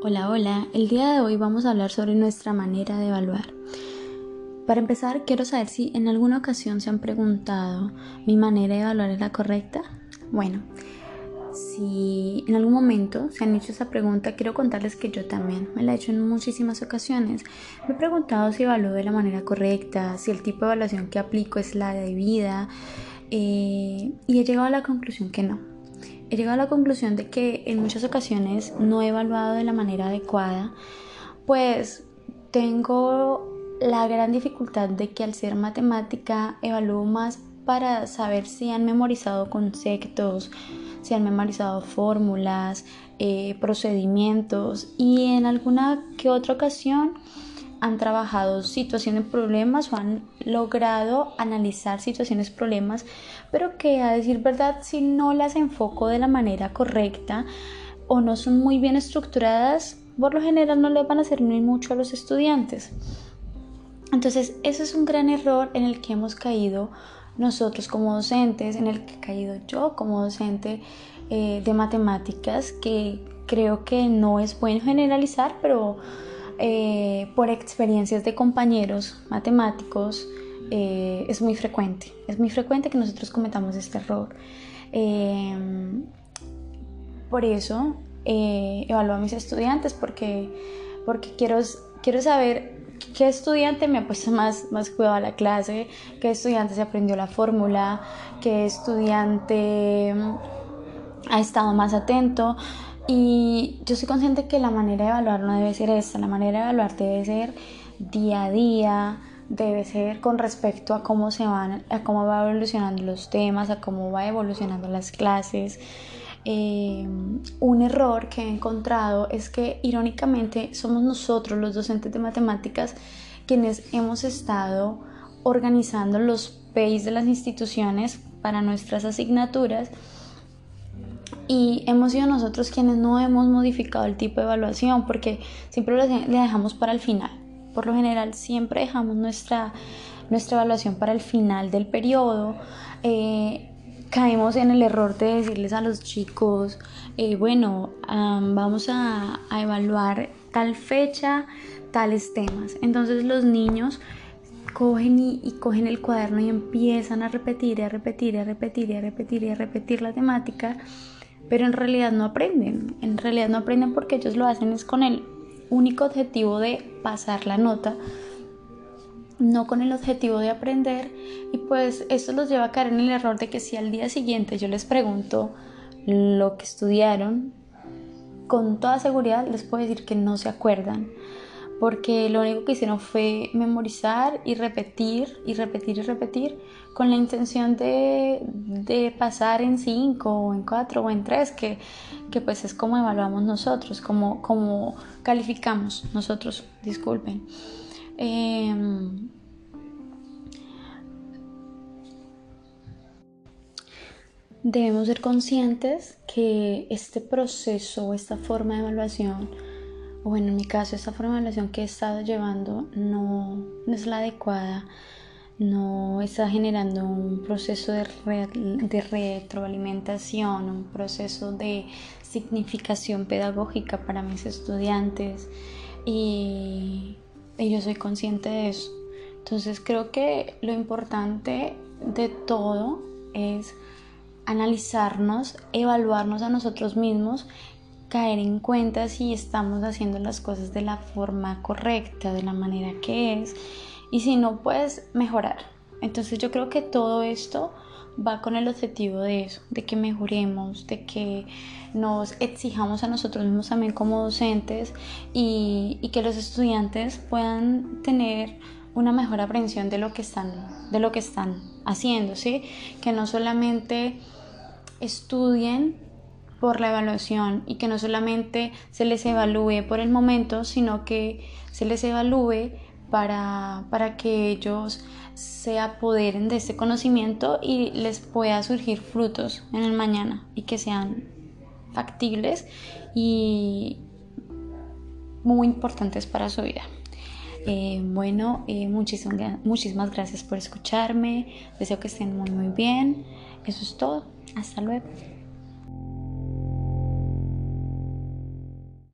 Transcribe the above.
Hola, hola. El día de hoy vamos a hablar sobre nuestra manera de evaluar. Para empezar, quiero saber si en alguna ocasión se han preguntado, ¿mi manera de evaluar es la correcta? Bueno, si en algún momento se han hecho esa pregunta, quiero contarles que yo también me la he hecho en muchísimas ocasiones. Me he preguntado si evalúo de la manera correcta, si el tipo de evaluación que aplico es la debida, eh, y he llegado a la conclusión que no he llegado a la conclusión de que en muchas ocasiones no he evaluado de la manera adecuada, pues tengo la gran dificultad de que al ser matemática evalúo más para saber si han memorizado conceptos, si han memorizado fórmulas, eh, procedimientos y en alguna que otra ocasión han trabajado situaciones problemas o han logrado analizar situaciones problemas, pero que a decir verdad si no las enfoco de la manera correcta o no son muy bien estructuradas, por lo general no les van a servir mucho a los estudiantes. Entonces, ese es un gran error en el que hemos caído nosotros como docentes, en el que he caído yo como docente eh, de matemáticas, que creo que no es bueno generalizar, pero eh, por experiencias de compañeros matemáticos, eh, es muy frecuente. Es muy frecuente que nosotros cometamos este error. Em, por eso eh, evalúo a mis estudiantes porque, porque quiero, quiero saber qué estudiante me ha puesto más, más cuidado a la clase, qué estudiante se aprendió la fórmula, qué estudiante ha estado más atento. Y yo soy consciente que la manera de evaluar no debe ser esta, la manera de evaluar debe ser día a día, debe ser con respecto a cómo se van, a cómo va evolucionando los temas, a cómo va evolucionando las clases. Eh, un error que he encontrado es que irónicamente somos nosotros los docentes de matemáticas quienes hemos estado organizando los PACE de las instituciones para nuestras asignaturas y hemos sido nosotros quienes no hemos modificado el tipo de evaluación porque siempre le dejamos para el final. Por lo general siempre dejamos nuestra, nuestra evaluación para el final del periodo. Eh, caemos en el error de decirles a los chicos, eh, bueno, vamos a, a evaluar tal fecha, tales temas. Entonces los niños cogen y, y, cogen el cuaderno y empiezan a repetir a repetir a repetir a repetir a repetir la temática pero en realidad no aprenden. En realidad no aprenden porque ellos lo hacen es con el único objetivo de pasar la nota, no con el objetivo de aprender. Y pues esto los lleva a caer en el error de que si al día siguiente yo les pregunto lo que estudiaron, con toda seguridad les puedo decir que no se acuerdan porque lo único que hicieron fue memorizar y repetir y repetir y repetir con la intención de, de pasar en 5 o en 4 o en 3, que, que, pues es como evaluamos nosotros, como, como calificamos nosotros, disculpen. Em, debemos ser conscientes que este proceso esta forma de evaluación o bueno, en mi caso, esta formulación que he estado llevando no, es la adecuada, no está generando un proceso de, retroalimentación, un proceso de significación pedagógica para mis estudiantes y yo soy consciente de eso. Entonces creo que lo importante de todo es analizarnos, evaluarnos a nosotros mismos caer en cuenta si estamos haciendo las cosas de la forma correcta, de la manera que es, y si no, pues mejorar. Entonces yo creo que todo esto va con el objetivo de eso, de que mejoremos, de que nos exijamos a nosotros mismos también como docentes y, que los estudiantes puedan tener una mejor aprehensión de lo que están, de lo que están haciendo, ¿sí? Que no solamente estudien por la evaluación y que no solamente se les evalúe por el momento, sino que se les evalúe para, para que ellos se apoderen de este conocimiento y les pueda surgir frutos en el mañana y que sean factibles y muy importantes para su vida. Eh, bueno, eh, muchísimas, gracias por escucharme. Deseo que estén muy muy bien. Eso es todo. Hasta luego.